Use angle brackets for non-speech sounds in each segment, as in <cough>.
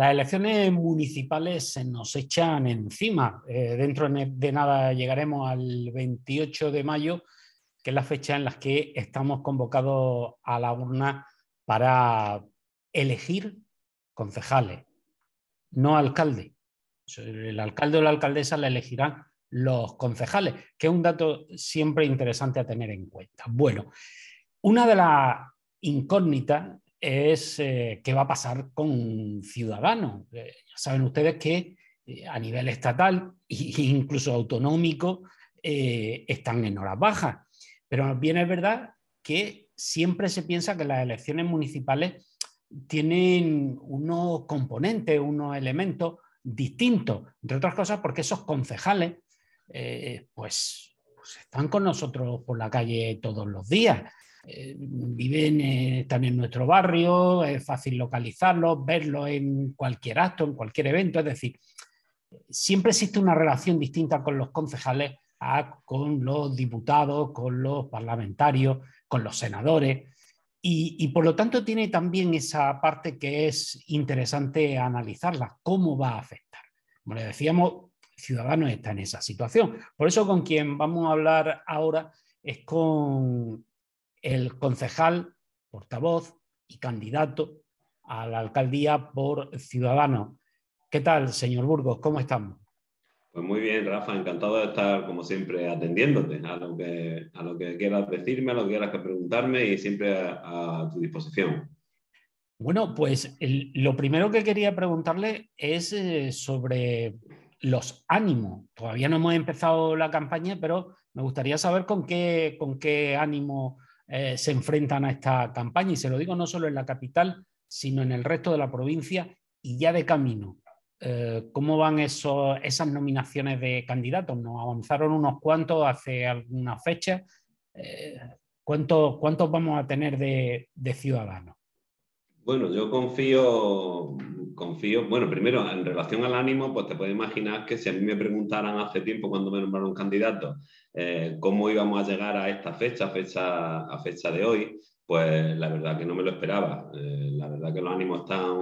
Las elecciones municipales se nos echan encima. Eh, dentro de nada llegaremos al 28 de mayo, que es la fecha en la que estamos convocados a la urna para elegir concejales, no alcalde. El alcalde o la alcaldesa la elegirán los concejales, que es un dato siempre interesante a tener en cuenta. Bueno, una de las incógnitas es eh, qué va a pasar con Ciudadanos. Eh, ya saben ustedes que eh, a nivel estatal <laughs> e incluso autonómico están en horas bajas. Pero bien es verdad que siempre se piensa que las elecciones municipales tienen unos componentes, unos elementos distintos, entre otras cosas porque esos concejales pues, pues están con nosotros por la calle todos los días. Eh, viven, eh, están en nuestro barrio, es fácil localizarlos, verlos en cualquier acto, en cualquier evento. Es decir, siempre existe una relación distinta con los concejales con los diputados, con los parlamentarios, con los senadores. Y, por lo tanto tiene también esa parte que es interesante analizarla, cómo va a afectar. Como le decíamos, Ciudadanos está en esa situación. Por eso con quien vamos a hablar ahora es con el concejal, portavoz y candidato a la alcaldía por Ciudadanos. ¿Qué tal, señor Burgos? ¿Cómo estamos? Pues muy bien, Rafa, encantado de estar, como siempre, atendiéndote a lo que, a lo que quieras decirme, a lo que quieras que preguntarme y siempre a, tu disposición. Bueno, pues lo primero que quería preguntarle es eh, sobre los ánimos. Todavía no hemos empezado la campaña, pero me gustaría saber con qué, con qué ánimo eh, se enfrentan a esta campaña y se lo digo no solo en la capital, sino en el resto de la provincia y ya de camino. Eh, ¿Cómo van esas nominaciones de candidatos? Nos avanzaron unos cuantos hace algunas fechas. Eh, ¿cuántos, vamos a tener de, ciudadanos? Bueno, yo confío, confío, bueno, primero en relación al ánimo, pues te puedes imaginar que si a mí me preguntaran hace tiempo cuando me nombraron candidato eh, cómo íbamos a llegar a esta fecha, fecha, a fecha de hoy, pues la verdad que no me lo esperaba. Eh, la verdad que los ánimos están,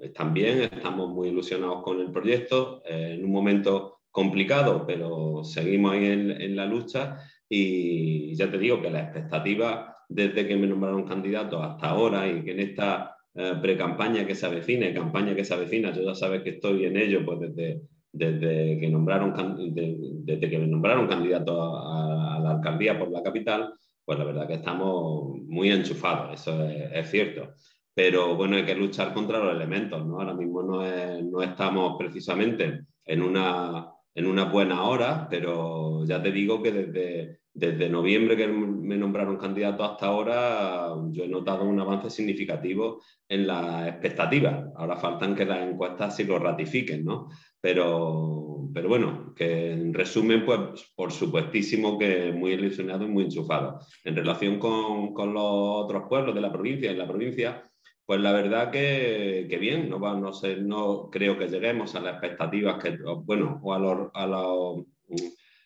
están bien, estamos muy ilusionados con el proyecto, eh, en un momento complicado, pero seguimos ahí en, la lucha y ya te digo que la expectativa desde que me nombraron candidato hasta ahora y que en esta pre-campaña que se avecina campaña que se avecina, yo ya sabes que estoy en ello pues desde, desde que nombraron, desde que me nombraron candidato a, la alcaldía por la capital, pues la verdad que estamos muy enchufados, eso es, cierto. Pero bueno, hay que luchar contra los elementos, ¿no? Ahora mismo no, no estamos precisamente en una, en una buena hora, pero ya te digo que desde, desde noviembre que me nombraron candidato hasta ahora, yo he notado un avance significativo en las expectativas. Ahora faltan que las encuestas sí lo ratifiquen, ¿no? Pero, pero bueno, que en resumen, pues por supuestísimo que muy ilusionado y muy enchufado. En relación con, con los otros pueblos de la provincia, en la provincia, pues la verdad que, que bien, no, va, no, sé, no creo que lleguemos a las expectativas que, bueno, o a, la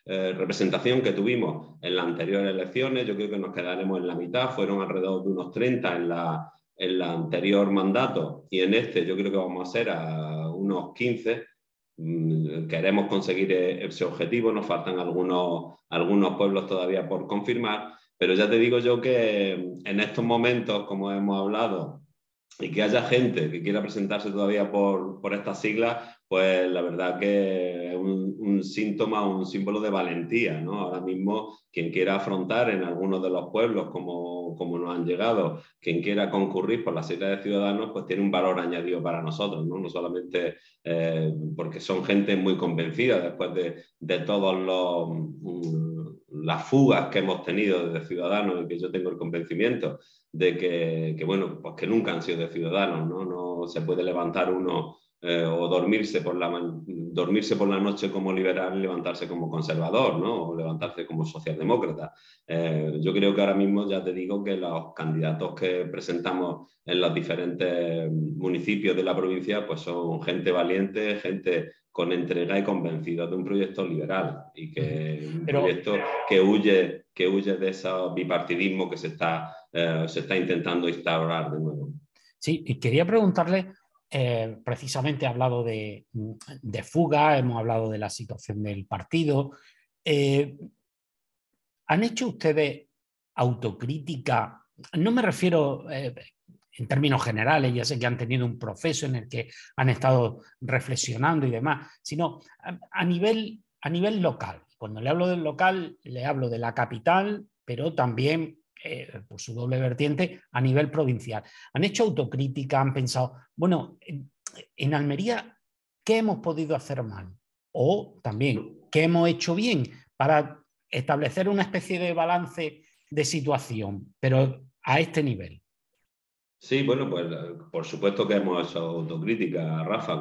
eh, representación que tuvimos en las anteriores elecciones, yo creo que nos quedaremos en la mitad, fueron alrededor de unos 30 en la, en anterior mandato. Y en este yo creo que vamos a ser a unos 15 Mm, queremos conseguir e-, ese objetivo, nos faltan algunos, algunos pueblos todavía por confirmar, pero ya te digo yo que en estos momentos, como hemos hablado, y que haya gente que quiera presentarse todavía por, por estas siglas, pues la verdad que es un, síntoma, un símbolo de valentía. ¿no? Ahora mismo, quien quiera afrontar en algunos de los pueblos, como, como nos han llegado, quien quiera concurrir por la sigla de ciudadanos, pues tiene un valor añadido para nosotros, no, no solamente eh, porque son gente muy convencida después de, de todos los... Mm, las fugas que hemos tenido desde ciudadanos y que yo tengo el convencimiento de que, bueno, pues que nunca han sido de ciudadanos, ¿no? No se puede levantar uno eh, o dormirse por, la, dormirse por la noche como liberal y levantarse como conservador, ¿no? o levantarse como socialdemócrata. Eh, yo creo que ahora mismo ya te digo que los candidatos que presentamos en los diferentes municipios de la provincia pues son gente valiente, gente con entrega y convencidos de un proyecto liberal y que un proyecto que huye, que huye de ese bipartidismo que se está, eh, se está intentando instaurar de nuevo. Sí, y quería preguntarle, eh, precisamente ha hablado de, de, fuga, hemos hablado de la situación del partido. Eh, ¿Han hecho ustedes autocrítica? No me refiero en términos generales, ya sé que han tenido un proceso en el que han estado reflexionando y demás, sino a, nivel, a nivel local. Cuando le hablo del local, le hablo de la capital, pero también eh, por su doble vertiente a nivel provincial. Han hecho autocrítica, han pensado, bueno, en, en Almería, ¿qué hemos podido hacer mal? O también, ¿qué hemos hecho bien para establecer una especie de balance de situación, pero a este nivel? Sí, bueno, pues por supuesto que hemos hecho autocrítica, Rafa,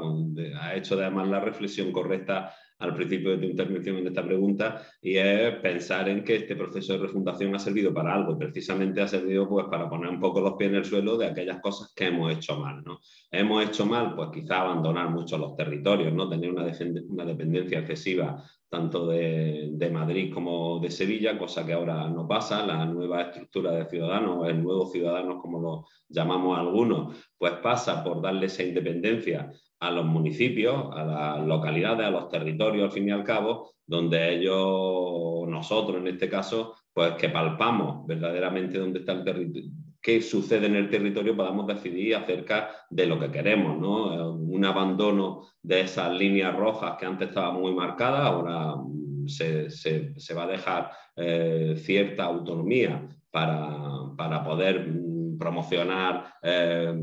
ha hecho además la reflexión correcta al principio de tu intervención en esta pregunta y es pensar en que este proceso de refundación ha servido para algo precisamente ha servido pues para poner un poco los pies en el suelo de aquellas cosas que hemos hecho mal. Hemos hecho mal pues quizá abandonar mucho los territorios, ¿no? Tener una dependencia excesiva tanto de, Madrid como de Sevilla, cosa que ahora no pasa. La nueva estructura de ciudadanos, el nuevo ciudadanos como lo llamamos algunos, pues pasa por darle esa independencia a los municipios, a las localidades, a los territorios, al fin y al cabo, donde ellos, nosotros en este caso, pues que palpamos verdaderamente dónde está el territorio, qué sucede en el territorio, podamos decidir acerca de lo que queremos, ¿no? Un abandono de esas líneas rojas que antes estaban muy marcadas, ahora mm, se, va a dejar eh, cierta autonomía para, poder mm, promocionar eh,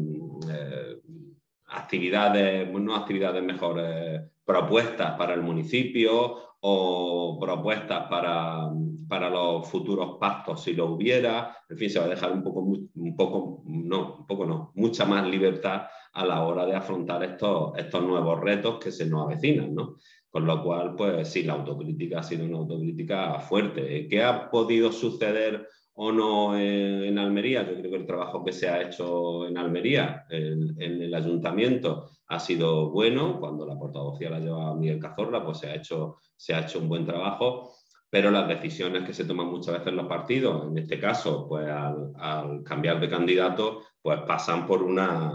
eh, actividades, no actividades mejores, propuestas para el municipio o propuestas para, para, los futuros pactos si lo hubiera. En fin, se va a dejar un poco, un poco, no, un poco no, mucha más libertad a la hora de afrontar estos, estos nuevos retos que se nos avecinan, ¿no? Con lo cual, pues sí, la autocrítica ha sido una autocrítica fuerte. ¿Qué ha podido suceder o no en, Almería. Yo creo que el trabajo que se ha hecho en Almería, en, el ayuntamiento, ha sido bueno. Cuando la portavocía la lleva Miguel Cazorla, pues se ha, hecho, se ha hecho un buen trabajo. Pero las decisiones que se toman muchas veces en los partidos, en este caso, pues al, cambiar de candidato, pues pasan por una,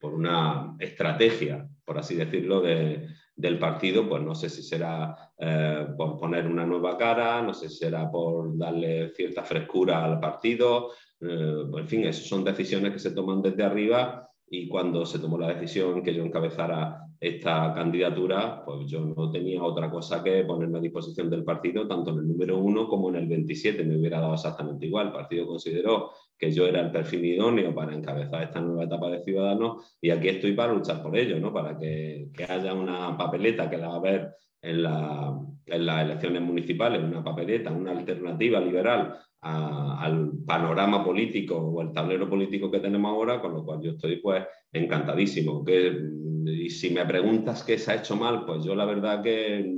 por una estrategia, por así decirlo, de, del partido, pues no sé si será eh, por poner una nueva cara, no sé si será por darle cierta frescura al partido, eh, en fin, esas son decisiones que se toman desde arriba y cuando se tomó la decisión que yo encabezara esta candidatura, pues yo no tenía otra cosa que ponerme a disposición del partido, tanto en el número uno como en el 27, me hubiera dado exactamente igual. El partido consideró que yo era el perfil idóneo para encabezar esta nueva etapa de Ciudadanos y aquí estoy para luchar por ello, ¿no? para que, que haya una papeleta que la va a haber en, la, en, las elecciones municipales, una papeleta, una alternativa liberal al panorama político o el tablero político que tenemos ahora, con lo cual yo estoy pues encantadísimo. Que, y si me preguntas qué se ha hecho mal, pues yo la verdad que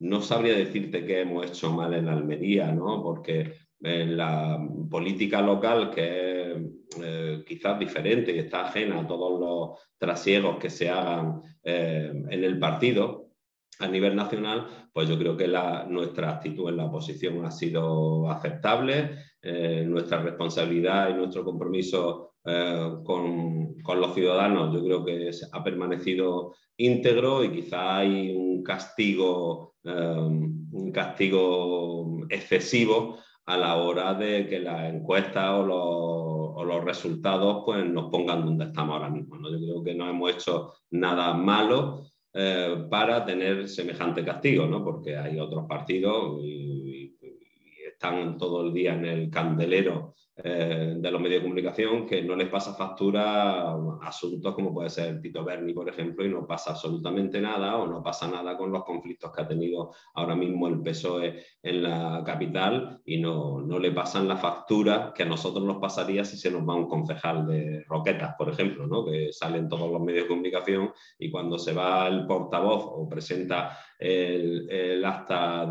no sabría decirte qué hemos hecho mal en Almería, ¿no? porque en la política local, que es eh, quizás diferente y está ajena a todos los trasiegos que se hagan eh, en el partido a nivel nacional, pues yo creo que nuestra actitud en la oposición ha sido aceptable, eh, nuestra responsabilidad y nuestro compromiso con, con, los ciudadanos yo creo que ha permanecido íntegro y quizá hay un castigo, un castigo excesivo a la hora de que las encuestas o los, resultados pues, nos pongan donde estamos ahora mismo. ¿no? Yo creo que no hemos hecho nada malo eh, para tener semejante castigo, ¿no? porque hay otros partidos y, y están todo el día en el candelero eh, de los medios de comunicación que no les pasa factura asuntos como puede ser Tito Berni, por ejemplo, y no pasa absolutamente nada o no pasa nada con los conflictos que ha tenido ahora mismo el PSOE en la capital y no, no le pasan la factura que a nosotros nos pasaría si se nos va un concejal de Roquetas, por ejemplo, ¿no? que salen todos los medios de comunicación y cuando se va el portavoz o presenta el, el acta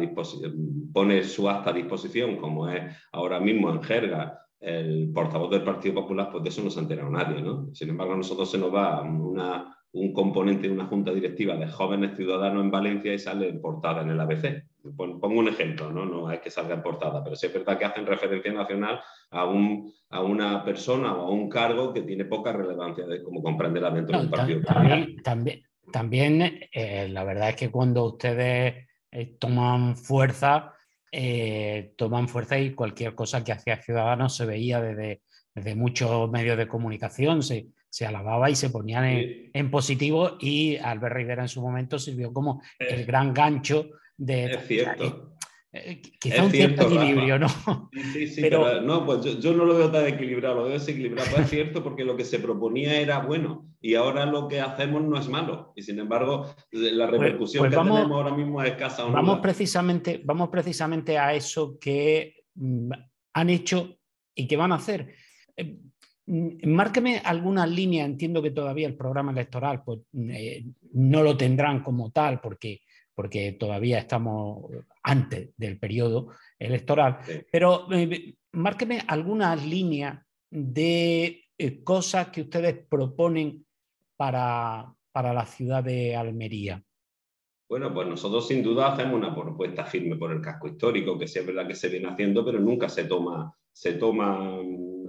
pone su acta a disposición, como es ahora mismo en jerga el portavoz del Partido Popular, pues de eso no se ha enterado nadie, ¿no? Sin embargo, a nosotros se nos va una, un componente de una junta directiva de jóvenes ciudadanos en Valencia y sale en portada en el ABC. Pongo un ejemplo, ¿no? no es que salga en portada, pero sí es verdad que hacen referencia nacional a, un, a una persona o a un cargo que tiene poca relevancia, de, como comprenderá dentro del partido. También, también, también eh, la verdad es que cuando ustedes eh, toman fuerza, eh, toman fuerza y cualquier cosa que hacía Ciudadanos se veía desde, desde muchos medios de comunicación, se, se alababa y se ponían en, positivo y Albert Rivera en su momento sirvió como el gran gancho de... Es cierto. Eh, quizá un cierto equilibrio, ¿no? Sí, sí, pero, no, pues yo, no lo veo tan equilibrado, lo veo desequilibrado. Pues es cierto porque lo que se proponía era bueno y ahora lo que hacemos no es malo. Y sin embargo, la pues, repercusión pues que tenemos ahora mismo es escasa. vamos, precisamente, vamos precisamente a eso que mm, han hecho y que van a hacer. Eh, Mm, márqueme alguna línea, entiendo que todavía el programa electoral pues, eh, no lo tendrán como tal porque, porque todavía estamos antes del periodo electoral, pero eh, márqueme alguna línea de eh, cosas que ustedes proponen para, para la ciudad de Almería. Bueno, pues nosotros sin duda hacemos una propuesta firme por el casco histórico, que sí es verdad que se viene haciendo, pero nunca se toma, se toma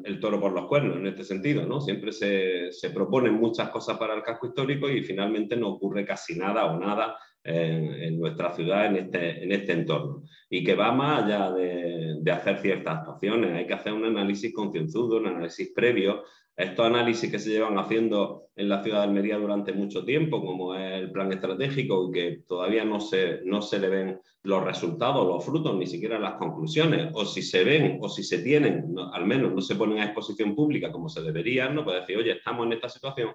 el toro por los cuernos en este sentido, ¿no? Siempre se, proponen muchas cosas para el casco histórico y finalmente no ocurre casi nada o nada en, nuestra ciudad, en este, en este entorno. Y que va más allá de, hacer ciertas actuaciones, hay que hacer un análisis concienzudo, un análisis previo estos análisis que se llevan haciendo en la ciudad de Almería durante mucho tiempo, como es el plan estratégico, y que todavía no se, no se le ven los resultados, los frutos, ni siquiera las conclusiones, o si se ven o si se tienen, al menos no se ponen a exposición pública como se debería, no puede decir, oye, estamos en esta situación.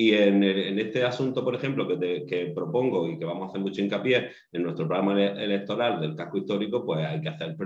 Y en, este asunto, por ejemplo, que, propongo y que vamos a hacer mucho hincapié en nuestro programa electoral del casco histórico, pues hay que hacer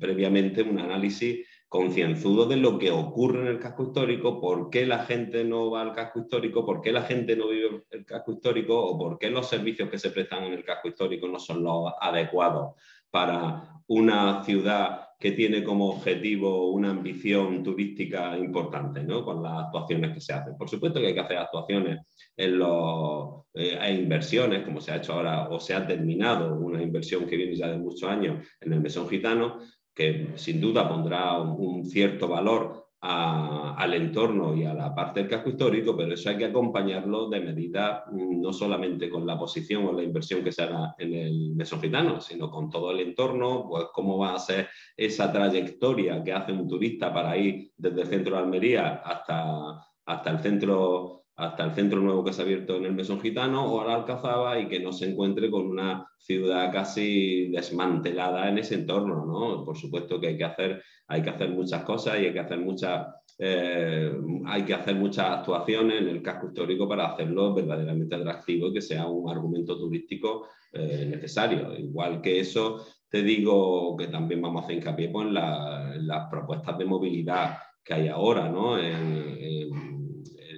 previamente un análisis concienzudo de lo que ocurre en el casco histórico, por qué la gente no va al casco histórico, por qué la gente no vive el casco histórico o por qué los servicios que se prestan en el casco histórico no son los adecuados para una ciudad que tiene como objetivo una ambición turística importante, ¿no? Con las actuaciones que se hacen. Por supuesto que hay que hacer actuaciones en los, eh, inversiones, como se ha hecho ahora, o se ha terminado una inversión que viene ya de muchos años en el mesón gitano, que sin duda pondrá un, cierto valor al entorno y a la parte del casco histórico, pero eso hay que acompañarlo de medida mm, no solamente con la posición o la inversión que se haga en el mesogitano, sino con todo el entorno, pues cómo va a ser esa trayectoria que hace un turista para ir desde el centro de Almería hasta, hasta el centro hasta el centro nuevo que se ha abierto en el Mesón Gitano o a la Alcazaba y que no se encuentre con una ciudad casi desmantelada en ese entorno, ¿no? Por supuesto que hay que hacer, hay que hacer muchas cosas y hay que hacer muchas, eh, hay que hacer muchas actuaciones en el casco histórico para hacerlo verdaderamente atractivo y que sea un argumento turístico eh, necesario. Igual que eso, te digo que también vamos a hacer hincapié pues, en, las propuestas de movilidad que hay ahora, ¿no?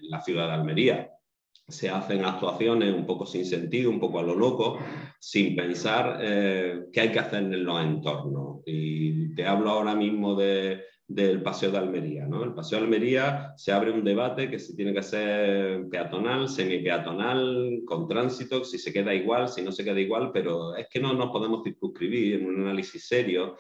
La ciudad de Almería. Se hacen actuaciones un poco sin sentido, un poco a lo loco, sin pensar eh, qué hay que hacer en los entornos. Y te hablo ahora mismo del Paseo de Almería. ¿no? El Paseo de Almería se abre un debate que si tiene que ser peatonal, semi-peatonal, con tránsito, si se queda igual, si no se queda igual, pero es que no nos podemos circunscribir en un análisis serio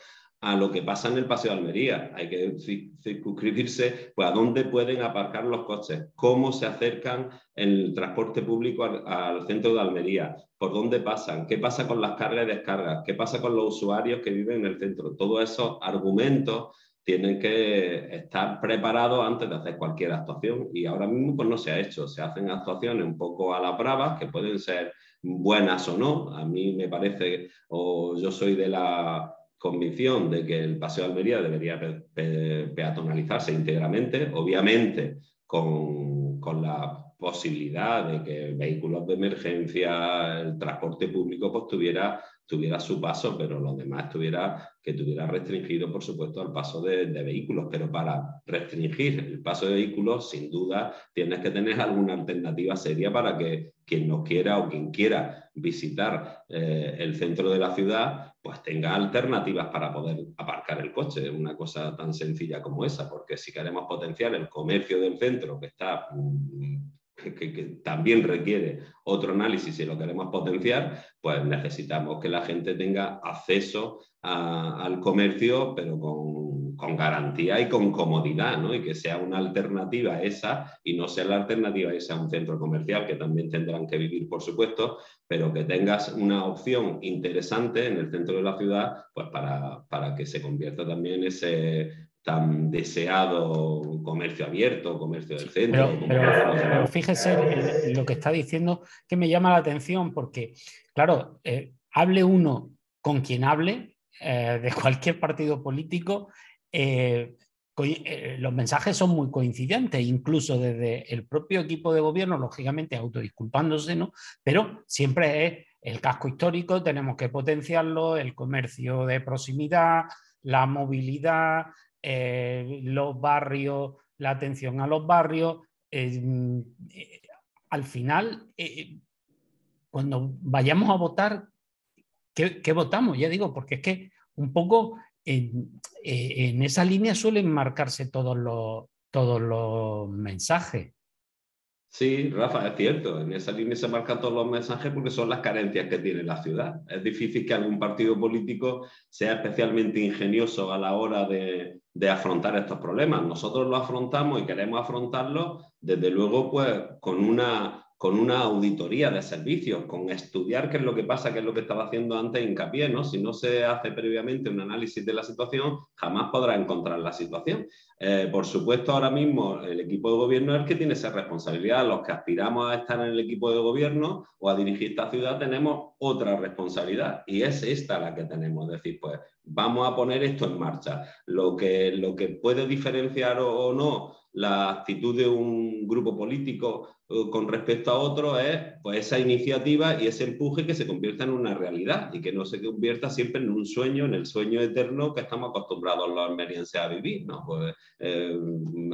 a lo que pasa en el Paseo de Almería. Hay que circunscribirse pues, a dónde pueden aparcar los coches, cómo se acercan el transporte público al, centro de Almería, por dónde pasan, qué pasa con las cargas y descargas, qué pasa con los usuarios que viven en el centro. Todos esos argumentos tienen que estar preparados antes de hacer cualquier actuación y ahora mismo pues no se ha hecho. Se hacen actuaciones un poco a la brava que pueden ser buenas o no. A mí me parece, o yo soy de la convicción de que el Paseo de Almería debería peatonalizarse íntegramente, obviamente con, con, la posibilidad de que vehículos de emergencia, el transporte público, pues tuviera tuviera su paso, pero lo demás tuviera, que tuviera restringido, por supuesto, el paso de, vehículos. Pero para restringir el paso de vehículos, sin duda, tienes que tener alguna alternativa seria para que quien no quiera o quien quiera visitar eh, el centro de la ciudad, pues tenga alternativas para poder aparcar el coche. Una cosa tan sencilla como esa, porque si queremos potenciar el comercio del centro, que está que, también requiere otro análisis si lo queremos potenciar, pues necesitamos que la gente tenga acceso al comercio, pero con, con, garantía y con comodidad, ¿no? Y que sea una alternativa esa y no sea la alternativa esa a un centro comercial, que también tendrán que vivir, por supuesto, pero que tengas una opción interesante en el centro de la ciudad, pues para, para que se convierta también ese tan deseado comercio abierto, comercio del centro. Pero, fíjese lo que está diciendo que me llama la atención porque, claro, eh, hable uno con quien hable eh, de <laughs> cualquier partido político, eh, los mensajes son muy coincidentes, incluso desde el propio equipo de gobierno, lógicamente autodisculpándose, ¿no? pero siempre es el casco histórico, tenemos que potenciarlo, el comercio de proximidad, la movilidad, eh, los barrios, la atención a los barrios. Eh, al final, eh, cuando vayamos a votar, ¿qué, votamos? Ya digo, porque es que un poco en, esa línea suelen marcarse todos los, todos los mensajes. Sí, Rafa, es cierto. En esa línea se marcan todos los mensajes porque son las carencias que tiene la ciudad. Es difícil que algún partido político sea especialmente ingenioso a la hora de, de afrontar estos problemas. Nosotros lo afrontamos y queremos afrontarlo, desde luego, pues con una con una auditoría de servicios, con estudiar qué es lo que pasa, qué es lo que estaba haciendo antes hincapié, ¿no? Si no se hace previamente un análisis de la situación, jamás podrá encontrar la situación. Eh, por supuesto, ahora mismo el equipo de gobierno es el que tiene esa responsabilidad. Los que aspiramos a estar en el equipo de gobierno o a dirigir esta ciudad tenemos otra responsabilidad y es esta la que tenemos. Es decir, pues vamos a poner esto en marcha. Lo que, lo que puede diferenciar o no la actitud de un grupo político eh, con respecto a otro es pues, esa iniciativa y ese empuje que se convierta en una realidad y que no se convierta siempre en un sueño, en el sueño eterno que estamos acostumbrados los almerienses a vivir. ¿no? Pues, eh,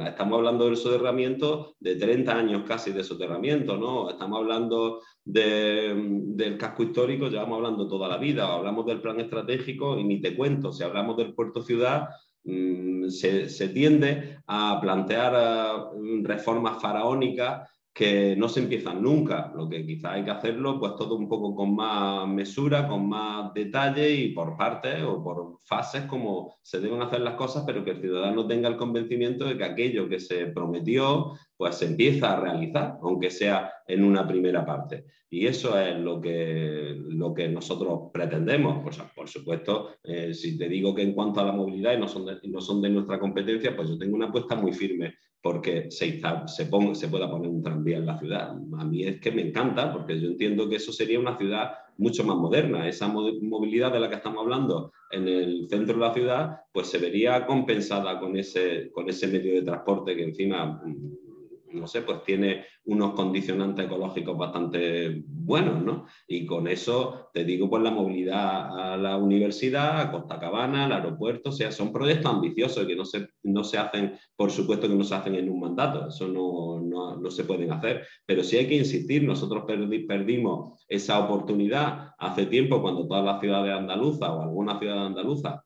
estamos hablando del soterramiento de 30 años casi de soterramiento, ¿no? estamos hablando del casco histórico, llevamos hablando toda la vida, hablamos del plan estratégico y ni te cuento, si hablamos del puerto ciudad, Mm, se, tiende a plantear eh, reformas faraónicas que no se empiezan nunca, lo que quizás hay que hacerlo pues todo un poco con más mesura, con más detalle y por partes o por fases como se deben hacer las cosas, pero que el ciudadano tenga el convencimiento de que aquello que se prometió pues se empieza a realizar, aunque sea en una primera parte. Y eso es lo que, lo que nosotros pretendemos. Pues, por supuesto, eh, si te digo que en cuanto a la movilidad y no son, de, no son de nuestra competencia, pues yo tengo una apuesta muy firme porque se, se, se pueda poner un tranvía en la ciudad. A mí es que me encanta, porque yo entiendo que eso sería una ciudad mucho más moderna. Esa movilidad de la que estamos hablando en el centro de la ciudad, pues se vería compensada con ese, con ese medio de transporte que encima no sé, pues tiene unos condicionantes ecológicos bastante buenos, ¿no? Y con eso te digo, pues la movilidad a la universidad, a Costa Cabana, al aeropuerto, o sea, son proyectos ambiciosos que no se, no se hacen, por supuesto que no se hacen en un mandato, eso no, no, se pueden hacer, pero sí hay que insistir, nosotros perdimos esa oportunidad hace tiempo cuando todas las ciudades andaluzas o algunas ciudades andaluzas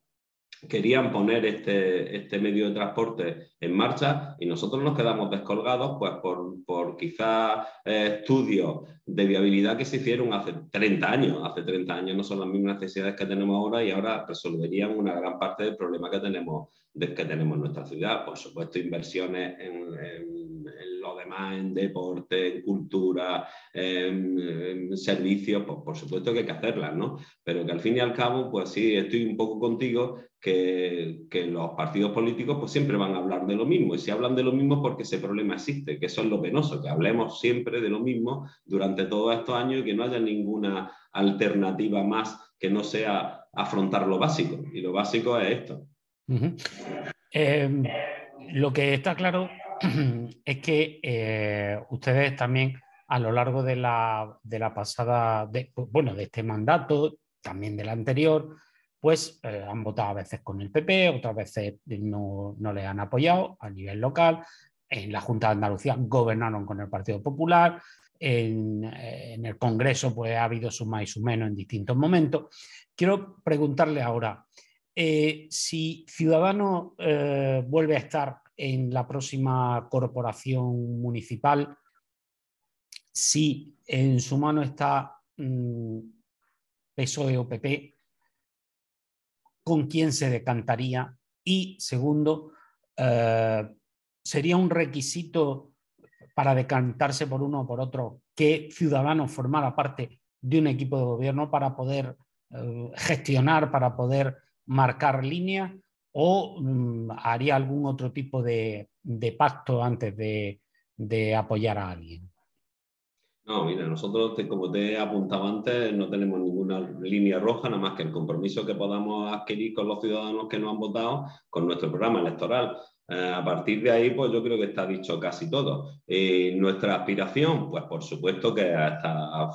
querían poner este, este, medio de transporte en marcha y nosotros nos quedamos descolgados pues, por, por quizás eh, estudios de viabilidad que se hicieron hace 30 años. Hace 30 años no son las mismas necesidades que tenemos ahora y ahora resolverían una gran parte del problema que tenemos, que tenemos en nuestra ciudad. Por supuesto, inversiones en, lo demás, en deporte, en cultura, en, servicios, pues por supuesto que hay que hacerlas, ¿no? Pero que al fin y al cabo, pues sí, estoy un poco contigo que, los partidos políticos pues siempre van a hablar de lo mismo. Y si hablan de lo mismo porque ese problema existe, que eso es lo penoso, que hablemos siempre de lo mismo durante todos estos años y que no haya ninguna alternativa más que no sea afrontar lo básico. Y lo básico es esto. Em, lo que está claro <clears throat> es que eh, ustedes también a lo largo de la, de la pasada, bueno, de este mandato, también del anterior, pues eh, han votado a veces con el PP, otras veces no, no le han apoyado a nivel local. En la Junta de Andalucía gobernaron con el Partido Popular. En, eh, el Congreso pues, ha habido su más y su menos en distintos momentos. Quiero preguntarle ahora, eh, si Ciudadanos vuelve a estar en la próxima corporación municipal, si en su mano está mm, PSOE o PP, con quién se decantaría y segundo, eh, sería un requisito para decantarse por uno o por otro que Ciudadanos formara parte de un equipo de gobierno para poder eh, gestionar, para poder marcar línea o mm, haría algún otro tipo de, pacto antes de, apoyar a alguien. No, mira, nosotros, como te he apuntado antes, no tenemos ninguna línea roja, nada más que el compromiso que podamos adquirir con los ciudadanos que nos han votado con nuestro programa electoral. Eh, a partir de ahí, pues yo creo que está dicho casi todo. Y nuestra aspiración, pues por supuesto que hasta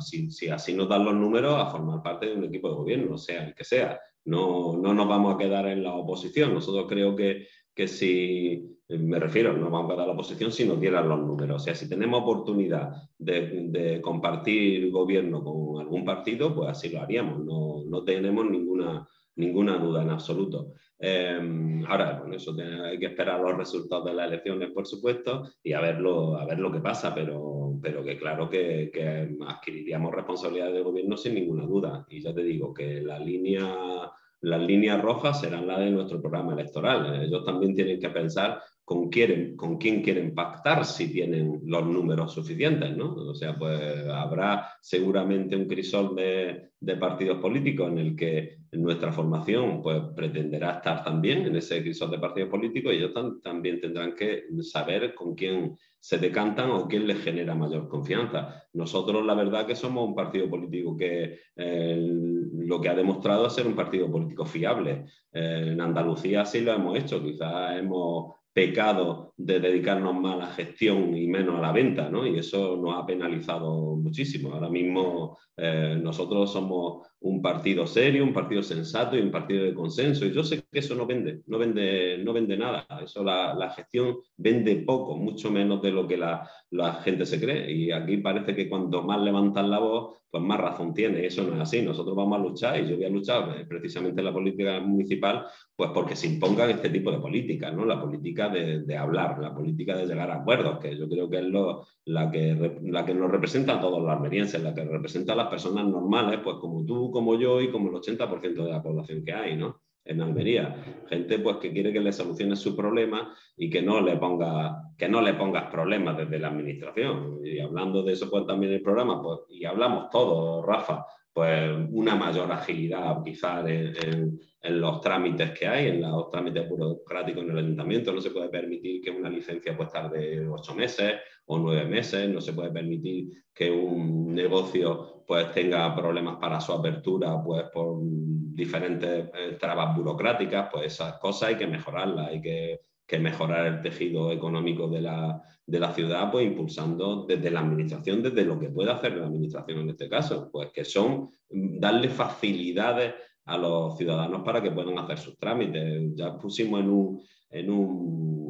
si, así nos dan los números, a formar parte de un equipo de gobierno, sea el que sea. No, no nos vamos a quedar en la oposición. Nosotros creo que, que si, me refiero, no vamos a en la oposición si nos dieran los números. O sea, si tenemos oportunidad de, compartir gobierno con algún partido, pues así lo haríamos. No, no tenemos ninguna ninguna duda en absoluto. Em, ahora, con eso hay que esperar los resultados de las elecciones, por supuesto, y a, verlo, a ver lo que pasa, pero, pero que claro que, que adquiriríamos responsabilidades de gobierno sin ninguna duda. Y ya te digo que la línea, las líneas rojas serán las de nuestro programa electoral. Ellos también tienen que pensar con, quieren, con quién quieren pactar si tienen los números suficientes, ¿no? O sea, pues habrá seguramente un crisol de, de partidos políticos en el que nuestra formación pues, pretenderá estar también en ese crisol de partidos políticos y ellos también tendrán que saber con quién se decantan o quién les genera mayor confianza. Nosotros la verdad que somos un partido político que eh, lo que ha demostrado es ser un partido político fiable. Eh, en Andalucía sí lo hemos hecho, quizás hemos pecado de dedicarnos más a la gestión y menos a la venta, ¿no? Y eso nos ha penalizado muchísimo. Ahora mismo eh, nosotros somos un partido serio, un partido sensato y un partido de consenso. Y yo sé que eso no vende, no vende, no vende nada. Eso la, la gestión vende poco, mucho menos de lo que la, la, gente se cree. Y aquí parece que cuanto más levantan la voz, pues más razón tiene. Eso no es así. Nosotros vamos a luchar y yo voy a luchar eh, precisamente en la política municipal, pues porque se impongan este tipo de políticas, ¿no? La política de, de hablar, la política de llegar a acuerdos, que yo creo que es lo, la, que, la que nos representa a todos los armerienses, la que representa a las personas normales, pues como tú, como yo y como el 80% de la población que hay, ¿no? En Almería. Gente pues que quiere que le soluciones su problema y que no le ponga, que no le pongas problemas desde la administración. Y hablando de eso pues también el programa, pues, y hablamos todos, Rafa, pues una mayor agilidad quizás en, en, los trámites que hay, en los trámites burocráticos en el ayuntamiento. No se puede permitir que una licencia pues tarde ocho meses o nueve meses, no se puede permitir que un negocio pues tenga problemas para su apertura pues por diferentes eh, trabas burocráticas, pues esas cosas hay que mejorarlas, hay que, mejorar el tejido económico de la, de la, ciudad, pues impulsando desde la administración, desde lo que puede hacer la administración en este caso, pues que son darle facilidades a los ciudadanos para que puedan hacer sus trámites. Ya pusimos en un, en un,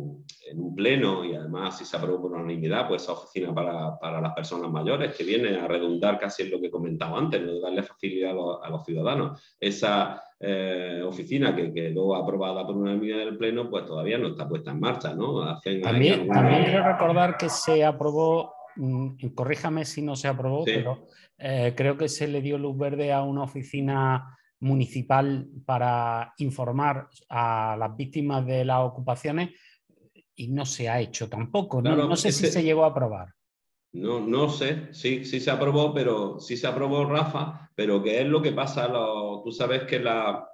en un pleno y además si se aprobó por unanimidad, pues esa oficina para, para, las personas mayores, que viene a redundar casi en lo que comentaba antes, de darle facilidad a los, ciudadanos. Esa eh, oficina que quedó aprobada por unanimidad del pleno, pues todavía no está puesta en marcha. ¿no? también, también quiero recordar que se aprobó mm, corríjame si no se aprobó, pero eh, creo que se le dio luz verde a una oficina municipal para informar a las víctimas de las ocupaciones y no se ha hecho tampoco. No, sé si se llegó a aprobar. No, no sé, sí, sí se aprobó, pero sí se aprobó Rafa, pero ¿qué es lo que pasa? Lo, tú sabes que la,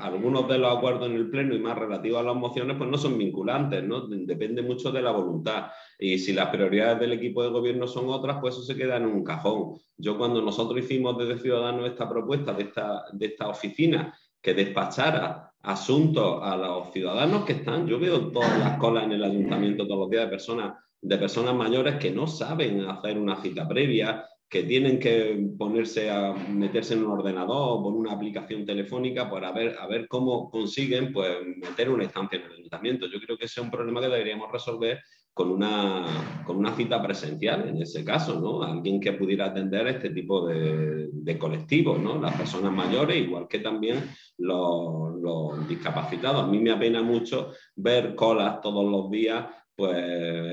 algunos de los acuerdos en el Pleno y más relativos a las mociones, pues no son vinculantes, ¿no? Depende mucho de la voluntad. Y si las prioridades del equipo de gobierno son otras, pues eso se queda en un cajón. Yo cuando nosotros hicimos desde Ciudadanos esta propuesta de esta, de esta oficina que despachara asuntos a los ciudadanos que están, yo veo todas las colas en el ayuntamiento todos los días de personas de personas mayores que no saben hacer una cita previa, que tienen que ponerse a meterse en un ordenador o por una aplicación telefónica para ver, a ver cómo consiguen pues, meter una estancia en el ayuntamiento. Yo creo que ese es un problema que deberíamos resolver con una, con una cita presencial, en ese caso, ¿no? Alguien que pudiera atender este tipo de, de colectivos, ¿no? Las personas mayores, igual que también los, los discapacitados. A mí me apena mucho ver colas todos los días pues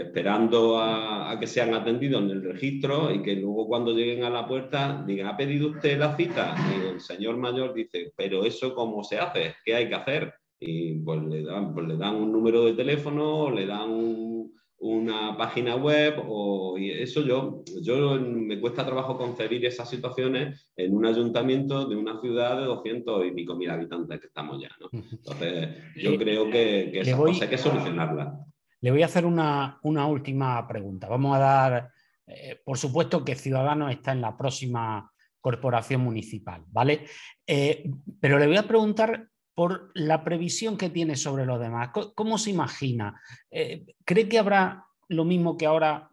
esperando a, que sean atendidos en el registro y que luego cuando lleguen a la puerta digan, ¿ha pedido usted la cita? Y el señor mayor dice, pero eso cómo se hace, ¿qué hay que hacer? Y pues le dan, pues le dan un número de teléfono, le dan una página web o y eso yo, yo me cuesta trabajo concebir esas situaciones en un ayuntamiento de una ciudad de 200 y pico mil habitantes que estamos ya. ¿no? Entonces yo creo que, que esas cosas hay que solucionarlas. Le voy a hacer una, última pregunta. Vamos a dar, eh, por supuesto que Ciudadanos está en la próxima corporación municipal, ¿vale? Eh, pero le voy a preguntar por la previsión que tiene sobre los demás. ¿Cómo, se imagina? Eh, ¿Cree que habrá lo mismo que ahora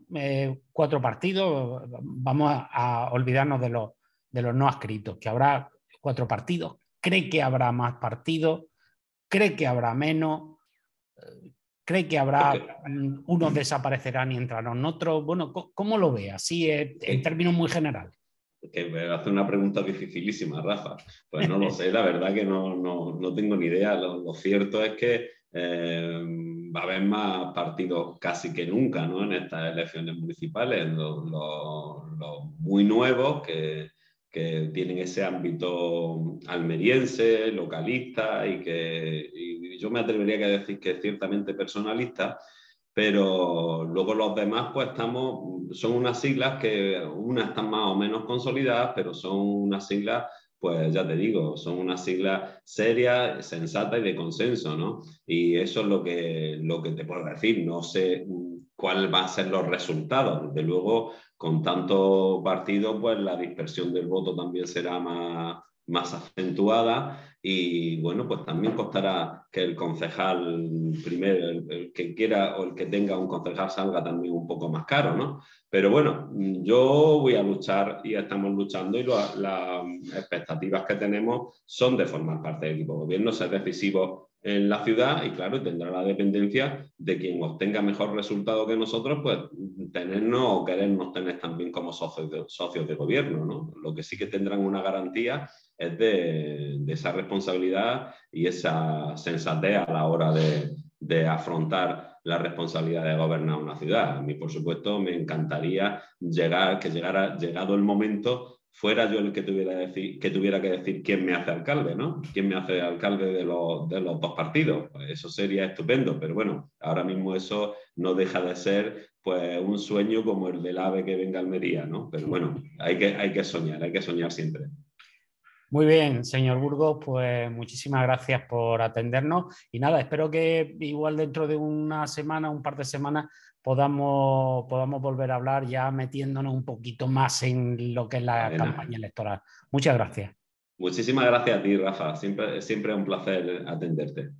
cuatro partidos? Vamos a, olvidarnos de los, de los no adscritos, que habrá cuatro partidos. ¿Cree que habrá más partidos? ¿Cree que habrá menos? ¿Cree que habrá unos desaparecerán y entrarán otros? Bueno, ¿cómo lo ve? Así en términos muy generales. Que hace una pregunta dificilísima, Rafa. Pues no lo sé, la verdad que no, no, tengo ni idea. Lo, cierto es que eh, va a haber más partidos casi que nunca ¿no? en estas elecciones municipales. Los, muy nuevos que, que, tienen ese ámbito almeriense, localista y que yo me atrevería a decir que ciertamente personalista, pero luego los demás pues estamos, son unas siglas que unas están más o menos consolidadas, pero son unas siglas, pues ya te digo, son unas siglas serias, sensatas y de consenso, ¿no? Y eso es lo que, lo que te puedo decir, no sé cuáles van a ser los resultados, desde luego con tanto partido, pues la dispersión del voto también será más, más acentuada y bueno, pues también costará que el concejal primero, el, que quiera o el que tenga un concejal salga también un poco más caro, ¿no? Pero bueno, yo voy a luchar y estamos luchando y las expectativas que tenemos son de formar parte del equipo gobierno, ser decisivo en la ciudad y claro, tendrá la dependencia de quien obtenga mejor resultado que nosotros, pues tenernos o querernos tener también como socios de, socios de gobierno. ¿no? Lo que sí que tendrán una garantía es de, esa responsabilidad y esa sensatez a la hora de, de afrontar la responsabilidad de gobernar una ciudad. A mí, por supuesto, me encantaría llegar, que llegara, llegado el momento, fuera yo el que tuviera, que decir quién me hace alcalde, ¿no? ¿Quién me hace alcalde de los, dos partidos? Pues eso sería estupendo, pero bueno, ahora mismo eso no deja de ser pues un sueño como el del ave que venga Almería, ¿no? Pero bueno, hay que, hay que soñar, hay que soñar siempre. Muy bien, señor Burgos, pues muchísimas gracias por atendernos y nada, espero que igual dentro de una semana, un par de semanas, podamos, podamos volver a hablar ya metiéndonos un poquito más en lo que es la campaña electoral. Muchas gracias. Muchísimas gracias a ti, Rafa. Siempre, siempre es un placer atenderte.